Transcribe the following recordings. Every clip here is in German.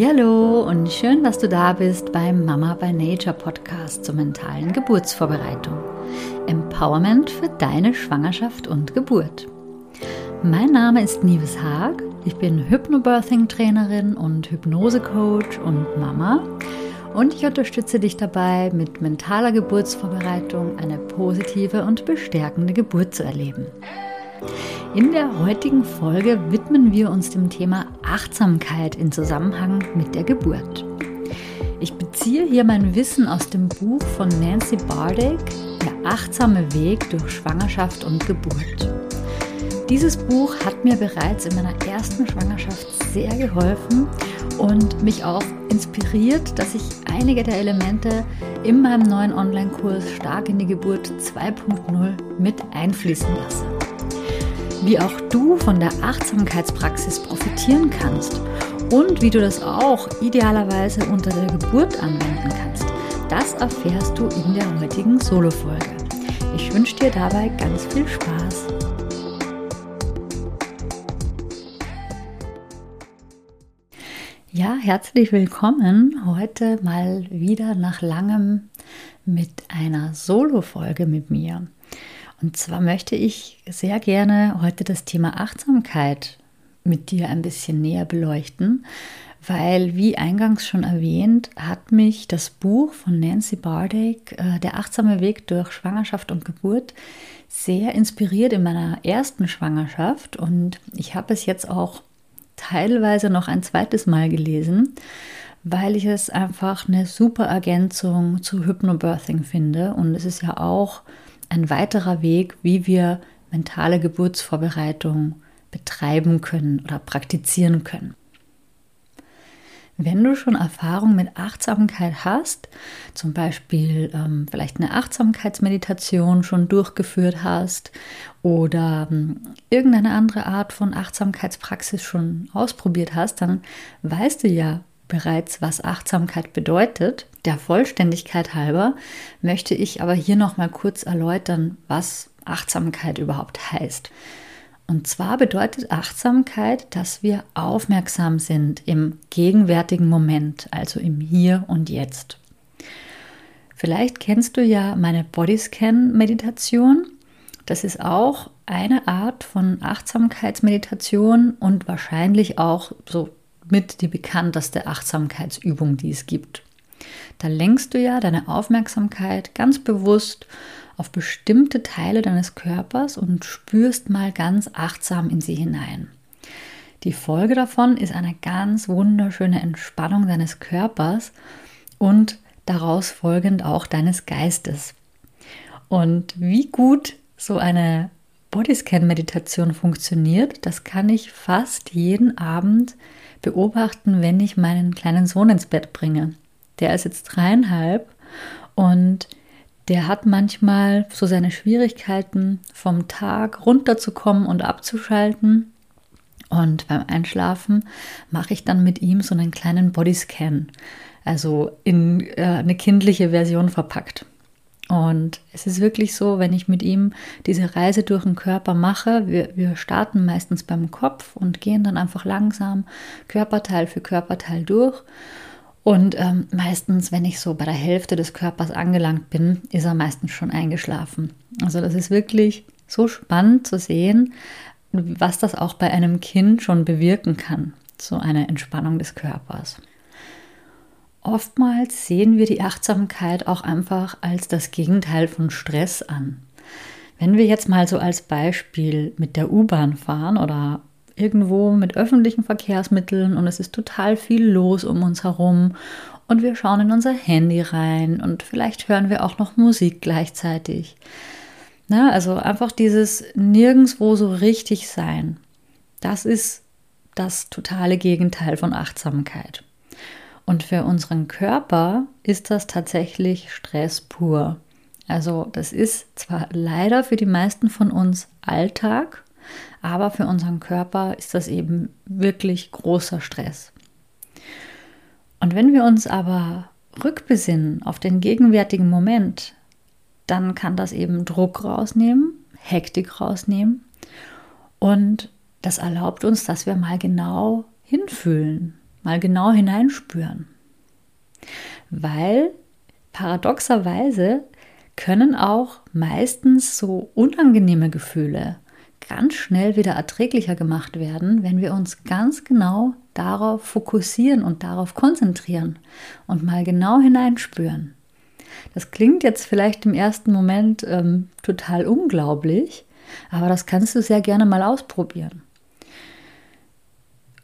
Hallo und schön, dass du da bist beim Mama by Nature Podcast zur mentalen Geburtsvorbereitung. Empowerment für deine Schwangerschaft und Geburt. Mein Name ist Nives Haag. Ich bin Hypnobirthing Trainerin und Hypnose-Coach und Mama. Und ich unterstütze dich dabei, mit mentaler Geburtsvorbereitung eine positive und bestärkende Geburt zu erleben. In der heutigen Folge widmen wir uns dem Thema Achtsamkeit in Zusammenhang mit der Geburt. Ich beziehe hier mein Wissen aus dem Buch von Nancy Bardick, Der achtsame Weg durch Schwangerschaft und Geburt. Dieses Buch hat mir bereits in meiner ersten Schwangerschaft sehr geholfen und mich auch inspiriert, dass ich einige der Elemente in meinem neuen Online-Kurs Stark in die Geburt 2.0 mit einfließen lasse wie auch du von der Achtsamkeitspraxis profitieren kannst und wie du das auch idealerweise unter der Geburt anwenden kannst. Das erfährst du in der heutigen Solo-Folge. Ich wünsche dir dabei ganz viel Spaß. Ja, herzlich willkommen heute mal wieder nach langem mit einer Solo-Folge mit mir. Und zwar möchte ich sehr gerne heute das Thema Achtsamkeit mit dir ein bisschen näher beleuchten, weil, wie eingangs schon erwähnt, hat mich das Buch von Nancy Bardick, äh, Der achtsame Weg durch Schwangerschaft und Geburt, sehr inspiriert in meiner ersten Schwangerschaft. Und ich habe es jetzt auch teilweise noch ein zweites Mal gelesen, weil ich es einfach eine super Ergänzung zu Hypnobirthing finde. Und es ist ja auch ein weiterer Weg, wie wir mentale Geburtsvorbereitung betreiben können oder praktizieren können. Wenn du schon Erfahrung mit Achtsamkeit hast, zum Beispiel ähm, vielleicht eine Achtsamkeitsmeditation schon durchgeführt hast oder ähm, irgendeine andere Art von Achtsamkeitspraxis schon ausprobiert hast, dann weißt du ja bereits, was Achtsamkeit bedeutet. Der Vollständigkeit halber möchte ich aber hier noch mal kurz erläutern, was Achtsamkeit überhaupt heißt. Und zwar bedeutet Achtsamkeit, dass wir aufmerksam sind im gegenwärtigen Moment, also im Hier und Jetzt. Vielleicht kennst du ja meine Bodyscan-Meditation. Das ist auch eine Art von Achtsamkeitsmeditation und wahrscheinlich auch so mit die bekannteste Achtsamkeitsübung, die es gibt. Da lenkst du ja deine Aufmerksamkeit ganz bewusst auf bestimmte Teile deines Körpers und spürst mal ganz achtsam in sie hinein. Die Folge davon ist eine ganz wunderschöne Entspannung deines Körpers und daraus folgend auch deines Geistes. Und wie gut so eine Bodyscan-Meditation funktioniert, das kann ich fast jeden Abend beobachten, wenn ich meinen kleinen Sohn ins Bett bringe. Der ist jetzt dreieinhalb und der hat manchmal so seine Schwierigkeiten, vom Tag runterzukommen und abzuschalten. Und beim Einschlafen mache ich dann mit ihm so einen kleinen Bodyscan, also in äh, eine kindliche Version verpackt. Und es ist wirklich so, wenn ich mit ihm diese Reise durch den Körper mache, wir, wir starten meistens beim Kopf und gehen dann einfach langsam Körperteil für Körperteil durch. Und ähm, meistens, wenn ich so bei der Hälfte des Körpers angelangt bin, ist er meistens schon eingeschlafen. Also das ist wirklich so spannend zu sehen, was das auch bei einem Kind schon bewirken kann, so eine Entspannung des Körpers. Oftmals sehen wir die Achtsamkeit auch einfach als das Gegenteil von Stress an. Wenn wir jetzt mal so als Beispiel mit der U-Bahn fahren oder irgendwo mit öffentlichen Verkehrsmitteln und es ist total viel los um uns herum und wir schauen in unser Handy rein und vielleicht hören wir auch noch Musik gleichzeitig. Na, also einfach dieses nirgendwo so richtig sein. Das ist das totale Gegenteil von Achtsamkeit. Und für unseren Körper ist das tatsächlich Stress pur. Also das ist zwar leider für die meisten von uns Alltag, aber für unseren Körper ist das eben wirklich großer Stress. Und wenn wir uns aber rückbesinnen auf den gegenwärtigen Moment, dann kann das eben Druck rausnehmen, Hektik rausnehmen und das erlaubt uns, dass wir mal genau hinfühlen, mal genau hineinspüren. Weil paradoxerweise können auch meistens so unangenehme Gefühle ganz schnell wieder erträglicher gemacht werden, wenn wir uns ganz genau darauf fokussieren und darauf konzentrieren und mal genau hineinspüren. Das klingt jetzt vielleicht im ersten Moment ähm, total unglaublich, aber das kannst du sehr gerne mal ausprobieren.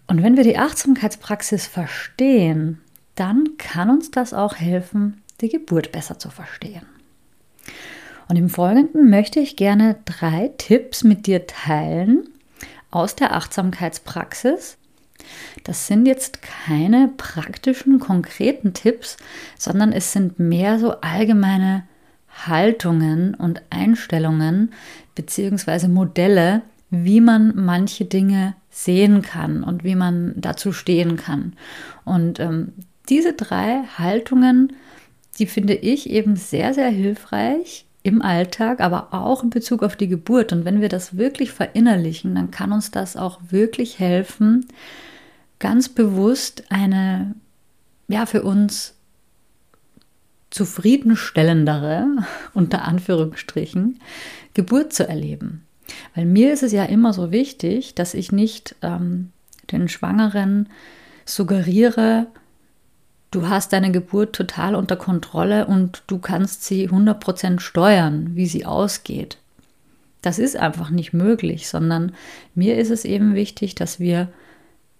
Und wenn wir die Achtsamkeitspraxis verstehen, dann kann uns das auch helfen, die Geburt besser zu verstehen. Und im Folgenden möchte ich gerne drei Tipps mit dir teilen aus der Achtsamkeitspraxis. Das sind jetzt keine praktischen, konkreten Tipps, sondern es sind mehr so allgemeine Haltungen und Einstellungen bzw. Modelle, wie man manche Dinge sehen kann und wie man dazu stehen kann. Und ähm, diese drei Haltungen, die finde ich eben sehr, sehr hilfreich im Alltag, aber auch in Bezug auf die Geburt. Und wenn wir das wirklich verinnerlichen, dann kann uns das auch wirklich helfen, ganz bewusst eine, ja, für uns zufriedenstellendere, unter Anführungsstrichen, Geburt zu erleben. Weil mir ist es ja immer so wichtig, dass ich nicht ähm, den Schwangeren suggeriere, du hast deine Geburt total unter Kontrolle und du kannst sie 100% steuern, wie sie ausgeht. Das ist einfach nicht möglich, sondern mir ist es eben wichtig, dass wir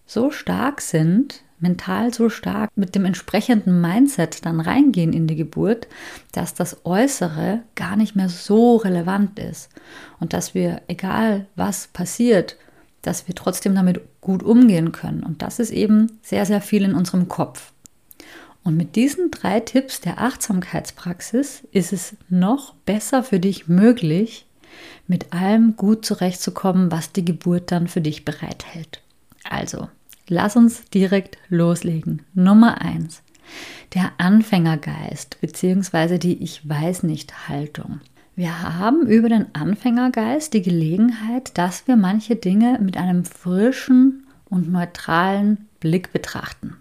so stark sind, mental so stark mit dem entsprechenden Mindset dann reingehen in die Geburt, dass das Äußere gar nicht mehr so relevant ist und dass wir, egal was passiert, dass wir trotzdem damit gut umgehen können. Und das ist eben sehr, sehr viel in unserem Kopf. Und mit diesen drei Tipps der Achtsamkeitspraxis ist es noch besser für dich möglich, mit allem gut zurechtzukommen, was die Geburt dann für dich bereithält. Also, Lass uns direkt loslegen. Nummer eins: Der Anfängergeist bzw. die Ich weiß nicht Haltung. Wir haben über den Anfängergeist die Gelegenheit, dass wir manche Dinge mit einem frischen und neutralen Blick betrachten.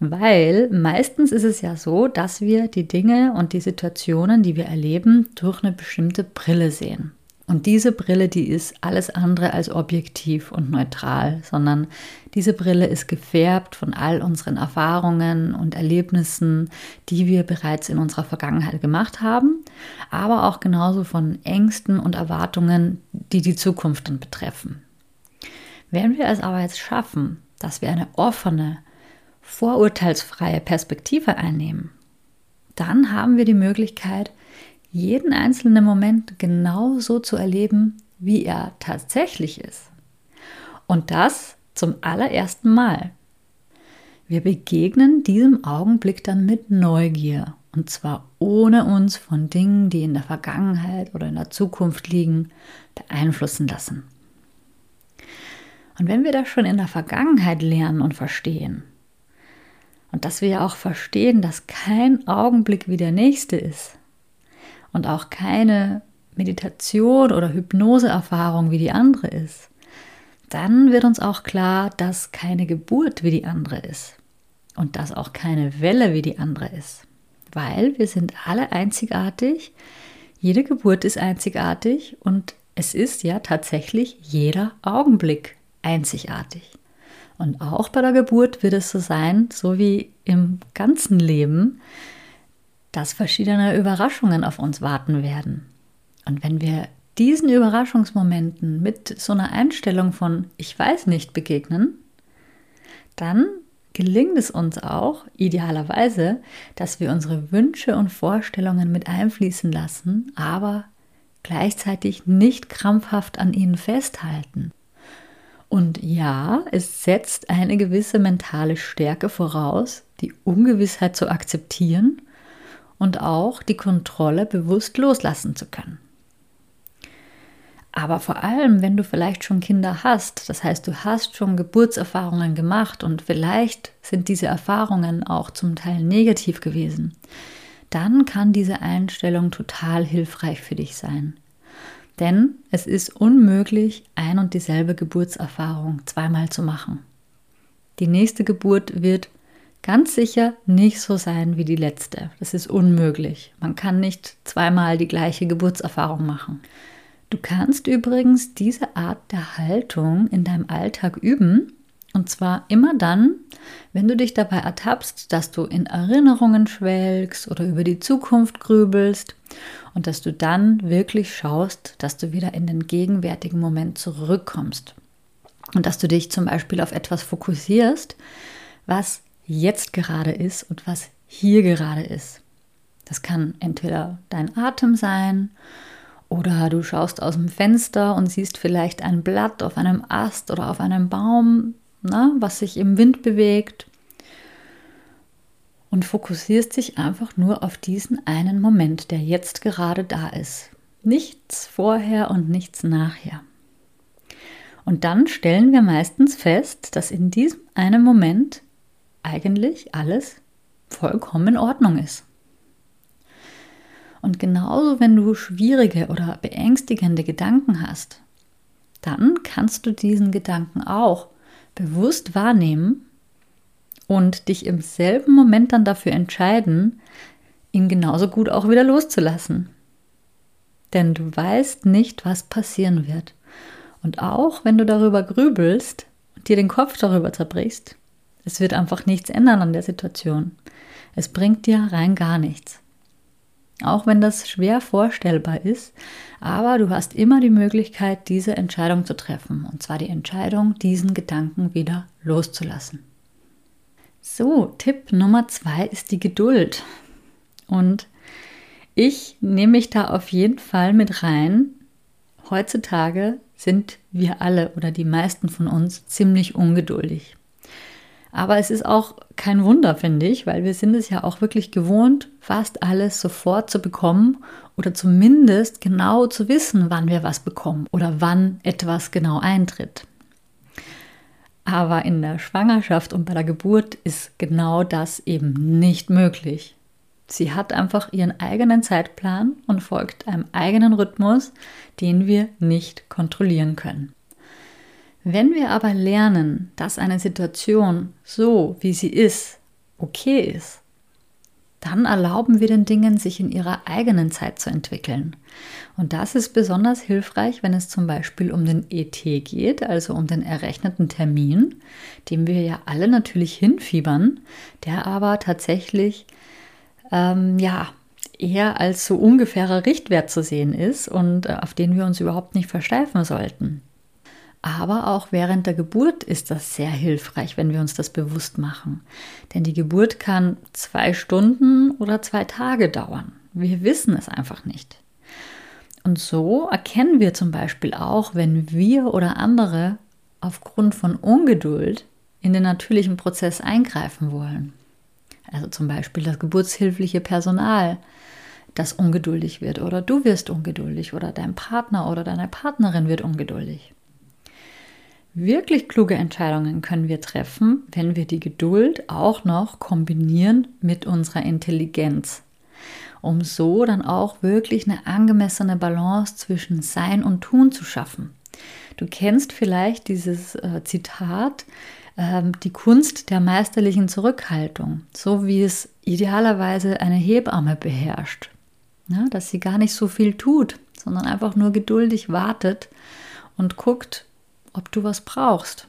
Weil meistens ist es ja so, dass wir die Dinge und die Situationen, die wir erleben, durch eine bestimmte Brille sehen. Und diese Brille, die ist alles andere als objektiv und neutral, sondern diese Brille ist gefärbt von all unseren Erfahrungen und Erlebnissen, die wir bereits in unserer Vergangenheit gemacht haben, aber auch genauso von Ängsten und Erwartungen, die die Zukunft dann betreffen. Wenn wir es aber jetzt schaffen, dass wir eine offene, vorurteilsfreie Perspektive einnehmen, dann haben wir die Möglichkeit, jeden einzelnen Moment genau so zu erleben, wie er tatsächlich ist. Und das zum allerersten Mal. Wir begegnen diesem Augenblick dann mit Neugier und zwar ohne uns von Dingen, die in der Vergangenheit oder in der Zukunft liegen, beeinflussen lassen. Und wenn wir das schon in der Vergangenheit lernen und verstehen, und dass wir auch verstehen, dass kein Augenblick wie der nächste ist, und auch keine Meditation oder Hypnoseerfahrung wie die andere ist, dann wird uns auch klar, dass keine Geburt wie die andere ist und dass auch keine Welle wie die andere ist, weil wir sind alle einzigartig, jede Geburt ist einzigartig und es ist ja tatsächlich jeder Augenblick einzigartig. Und auch bei der Geburt wird es so sein, so wie im ganzen Leben, dass verschiedene Überraschungen auf uns warten werden. Und wenn wir diesen Überraschungsmomenten mit so einer Einstellung von ich weiß nicht begegnen, dann gelingt es uns auch idealerweise, dass wir unsere Wünsche und Vorstellungen mit einfließen lassen, aber gleichzeitig nicht krampfhaft an ihnen festhalten. Und ja, es setzt eine gewisse mentale Stärke voraus, die Ungewissheit zu akzeptieren und auch die Kontrolle bewusst loslassen zu können. Aber vor allem, wenn du vielleicht schon Kinder hast, das heißt, du hast schon Geburtserfahrungen gemacht und vielleicht sind diese Erfahrungen auch zum Teil negativ gewesen, dann kann diese Einstellung total hilfreich für dich sein. Denn es ist unmöglich, ein und dieselbe Geburtserfahrung zweimal zu machen. Die nächste Geburt wird ganz sicher nicht so sein wie die letzte. Das ist unmöglich. Man kann nicht zweimal die gleiche Geburtserfahrung machen. Du kannst übrigens diese Art der Haltung in deinem Alltag üben. Und zwar immer dann, wenn du dich dabei ertappst, dass du in Erinnerungen schwelgst oder über die Zukunft grübelst und dass du dann wirklich schaust, dass du wieder in den gegenwärtigen Moment zurückkommst. Und dass du dich zum Beispiel auf etwas fokussierst, was jetzt gerade ist und was hier gerade ist. Das kann entweder dein Atem sein oder du schaust aus dem Fenster und siehst vielleicht ein Blatt auf einem Ast oder auf einem Baum, na, ne, was sich im Wind bewegt. Und fokussierst dich einfach nur auf diesen einen Moment, der jetzt gerade da ist. Nichts vorher und nichts nachher. Und dann stellen wir meistens fest, dass in diesem einen Moment eigentlich alles vollkommen in Ordnung ist. Und genauso, wenn du schwierige oder beängstigende Gedanken hast, dann kannst du diesen Gedanken auch bewusst wahrnehmen und dich im selben Moment dann dafür entscheiden, ihn genauso gut auch wieder loszulassen. Denn du weißt nicht, was passieren wird. Und auch wenn du darüber grübelst und dir den Kopf darüber zerbrichst, es wird einfach nichts ändern an der Situation. Es bringt dir rein gar nichts. Auch wenn das schwer vorstellbar ist, aber du hast immer die Möglichkeit, diese Entscheidung zu treffen. Und zwar die Entscheidung, diesen Gedanken wieder loszulassen. So, Tipp Nummer zwei ist die Geduld. Und ich nehme mich da auf jeden Fall mit rein. Heutzutage sind wir alle oder die meisten von uns ziemlich ungeduldig. Aber es ist auch kein Wunder, finde ich, weil wir sind es ja auch wirklich gewohnt, fast alles sofort zu bekommen oder zumindest genau zu wissen, wann wir was bekommen oder wann etwas genau eintritt. Aber in der Schwangerschaft und bei der Geburt ist genau das eben nicht möglich. Sie hat einfach ihren eigenen Zeitplan und folgt einem eigenen Rhythmus, den wir nicht kontrollieren können. Wenn wir aber lernen, dass eine Situation so, wie sie ist, okay ist, dann erlauben wir den Dingen, sich in ihrer eigenen Zeit zu entwickeln. Und das ist besonders hilfreich, wenn es zum Beispiel um den ET geht, also um den errechneten Termin, dem wir ja alle natürlich hinfiebern, der aber tatsächlich ähm, ja eher als so ungefährer Richtwert zu sehen ist und äh, auf den wir uns überhaupt nicht versteifen sollten. Aber auch während der Geburt ist das sehr hilfreich, wenn wir uns das bewusst machen. Denn die Geburt kann zwei Stunden oder zwei Tage dauern. Wir wissen es einfach nicht. Und so erkennen wir zum Beispiel auch, wenn wir oder andere aufgrund von Ungeduld in den natürlichen Prozess eingreifen wollen. Also zum Beispiel das geburtshilfliche Personal, das ungeduldig wird oder du wirst ungeduldig oder dein Partner oder deine Partnerin wird ungeduldig. Wirklich kluge Entscheidungen können wir treffen, wenn wir die Geduld auch noch kombinieren mit unserer Intelligenz, um so dann auch wirklich eine angemessene Balance zwischen Sein und Tun zu schaffen. Du kennst vielleicht dieses äh, Zitat, äh, die Kunst der meisterlichen Zurückhaltung, so wie es idealerweise eine Hebamme beherrscht. Ja, dass sie gar nicht so viel tut, sondern einfach nur geduldig wartet und guckt, ob du was brauchst.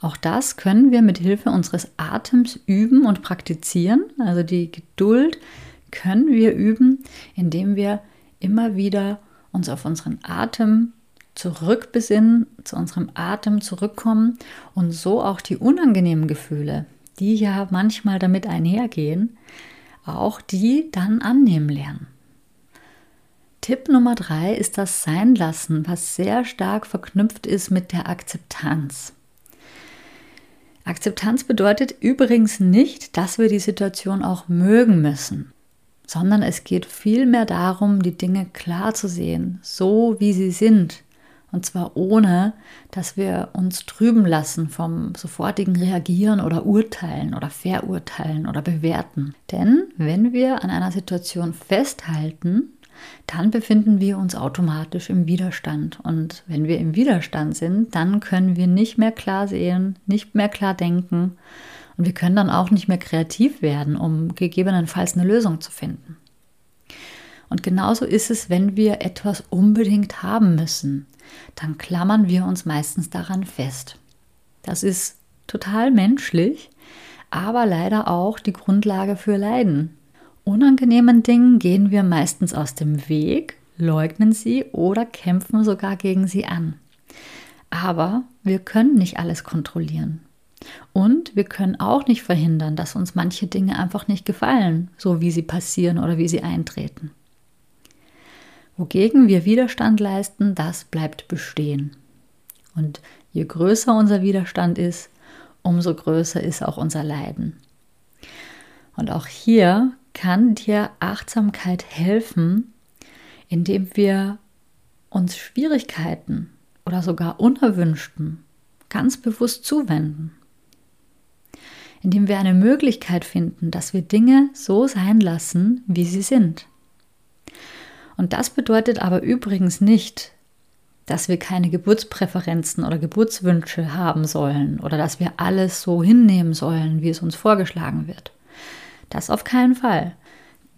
Auch das können wir mit Hilfe unseres Atems üben und praktizieren. Also die Geduld können wir üben, indem wir immer wieder uns auf unseren Atem zurückbesinnen, zu unserem Atem zurückkommen und so auch die unangenehmen Gefühle, die ja manchmal damit einhergehen, auch die dann annehmen lernen. Tipp Nummer drei ist das Seinlassen, was sehr stark verknüpft ist mit der Akzeptanz. Akzeptanz bedeutet übrigens nicht, dass wir die Situation auch mögen müssen, sondern es geht vielmehr darum, die Dinge klar zu sehen, so wie sie sind. Und zwar ohne, dass wir uns trüben lassen vom sofortigen Reagieren oder Urteilen oder Verurteilen oder Bewerten. Denn wenn wir an einer Situation festhalten, dann befinden wir uns automatisch im Widerstand. Und wenn wir im Widerstand sind, dann können wir nicht mehr klar sehen, nicht mehr klar denken und wir können dann auch nicht mehr kreativ werden, um gegebenenfalls eine Lösung zu finden. Und genauso ist es, wenn wir etwas unbedingt haben müssen. Dann klammern wir uns meistens daran fest. Das ist total menschlich, aber leider auch die Grundlage für Leiden. Unangenehmen Dingen gehen wir meistens aus dem Weg, leugnen sie oder kämpfen sogar gegen sie an. Aber wir können nicht alles kontrollieren. Und wir können auch nicht verhindern, dass uns manche Dinge einfach nicht gefallen, so wie sie passieren oder wie sie eintreten. Wogegen wir Widerstand leisten, das bleibt bestehen. Und je größer unser Widerstand ist, umso größer ist auch unser Leiden. Und auch hier kann dir Achtsamkeit helfen, indem wir uns Schwierigkeiten oder sogar unerwünschten ganz bewusst zuwenden. Indem wir eine Möglichkeit finden, dass wir Dinge so sein lassen, wie sie sind. Und das bedeutet aber übrigens nicht, dass wir keine Geburtspräferenzen oder Geburtswünsche haben sollen oder dass wir alles so hinnehmen sollen, wie es uns vorgeschlagen wird. Das auf keinen Fall.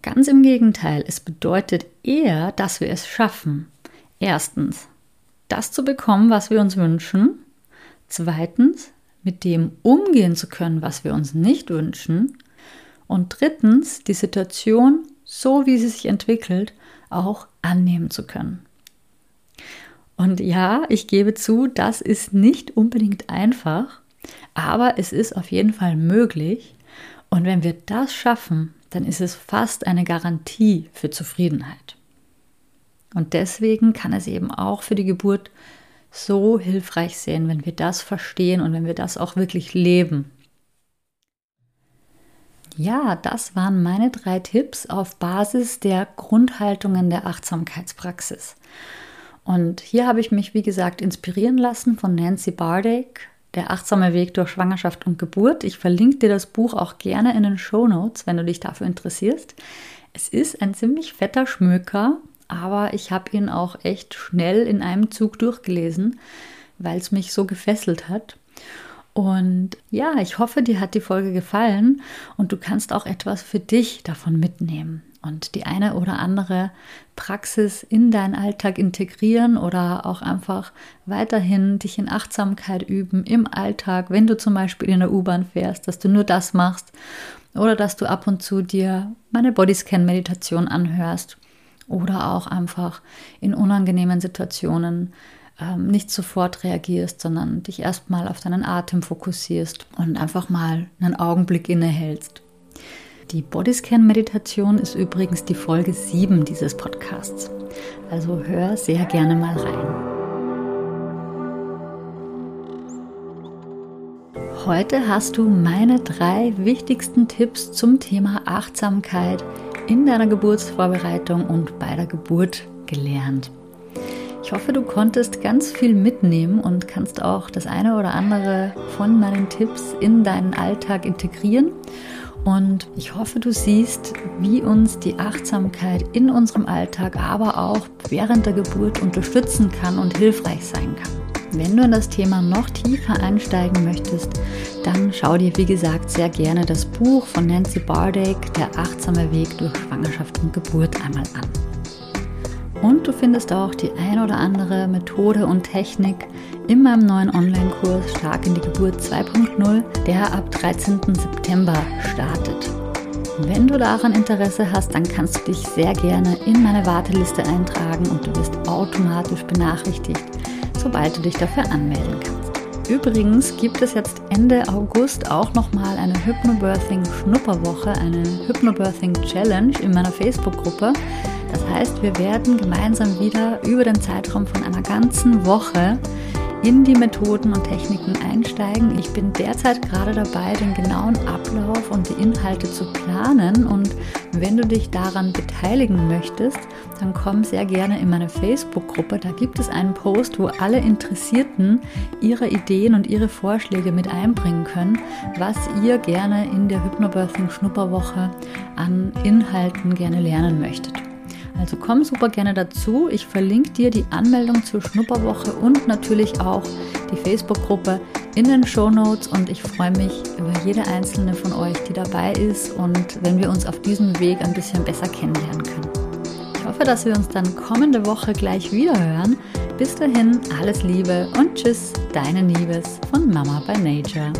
Ganz im Gegenteil, es bedeutet eher, dass wir es schaffen. Erstens, das zu bekommen, was wir uns wünschen. Zweitens, mit dem umgehen zu können, was wir uns nicht wünschen. Und drittens, die Situation, so wie sie sich entwickelt, auch annehmen zu können. Und ja, ich gebe zu, das ist nicht unbedingt einfach, aber es ist auf jeden Fall möglich. Und wenn wir das schaffen, dann ist es fast eine Garantie für Zufriedenheit. Und deswegen kann es eben auch für die Geburt so hilfreich sein, wenn wir das verstehen und wenn wir das auch wirklich leben. Ja, das waren meine drei Tipps auf Basis der Grundhaltungen der Achtsamkeitspraxis. Und hier habe ich mich, wie gesagt, inspirieren lassen von Nancy Bardick, Der achtsame Weg durch Schwangerschaft und Geburt. Ich verlinke dir das Buch auch gerne in den Show Notes, wenn du dich dafür interessierst. Es ist ein ziemlich fetter Schmöker, aber ich habe ihn auch echt schnell in einem Zug durchgelesen, weil es mich so gefesselt hat. Und ja, ich hoffe, dir hat die Folge gefallen und du kannst auch etwas für dich davon mitnehmen und die eine oder andere Praxis in deinen Alltag integrieren oder auch einfach weiterhin dich in Achtsamkeit üben im Alltag, wenn du zum Beispiel in der U-Bahn fährst, dass du nur das machst oder dass du ab und zu dir meine Bodyscan-Meditation anhörst oder auch einfach in unangenehmen Situationen ähm, nicht sofort reagierst, sondern dich erstmal auf deinen Atem fokussierst und einfach mal einen Augenblick innehältst. Die Bodyscan-Meditation ist übrigens die Folge 7 dieses Podcasts. Also hör sehr gerne mal rein. Heute hast du meine drei wichtigsten Tipps zum Thema Achtsamkeit in deiner Geburtsvorbereitung und bei der Geburt gelernt. Ich hoffe, du konntest ganz viel mitnehmen und kannst auch das eine oder andere von meinen Tipps in deinen Alltag integrieren. Und ich hoffe, du siehst, wie uns die Achtsamkeit in unserem Alltag, aber auch während der Geburt unterstützen kann und hilfreich sein kann. Wenn du in das Thema noch tiefer einsteigen möchtest, dann schau dir, wie gesagt, sehr gerne das Buch von Nancy Bardick, Der achtsame Weg durch Schwangerschaft und Geburt, einmal an. Und du findest auch die ein oder andere Methode und Technik in meinem neuen Online-Kurs Stark in die Geburt 2.0, der ab 13. September startet. Wenn du daran Interesse hast, dann kannst du dich sehr gerne in meine Warteliste eintragen und du wirst automatisch benachrichtigt, sobald du dich dafür anmelden kannst. Übrigens gibt es jetzt Ende August auch nochmal eine Hypnobirthing Schnupperwoche, eine Hypnobirthing Challenge in meiner Facebook-Gruppe. Das heißt, wir werden gemeinsam wieder über den Zeitraum von einer ganzen Woche in die Methoden und Techniken einsteigen. Ich bin derzeit gerade dabei, den genauen Ablauf und die Inhalte zu planen. Und wenn du dich daran beteiligen möchtest, dann komm sehr gerne in meine Facebook-Gruppe. Da gibt es einen Post, wo alle Interessierten ihre Ideen und ihre Vorschläge mit einbringen können, was ihr gerne in der Hypnobirthing Schnupperwoche an Inhalten gerne lernen möchtet. Also komm super gerne dazu. Ich verlinke dir die Anmeldung zur Schnupperwoche und natürlich auch die Facebook-Gruppe in den Show Notes und ich freue mich über jede einzelne von euch, die dabei ist und wenn wir uns auf diesem Weg ein bisschen besser kennenlernen können. Ich hoffe, dass wir uns dann kommende Woche gleich wieder hören. Bis dahin, alles Liebe und Tschüss, deine Liebes von Mama by Nature.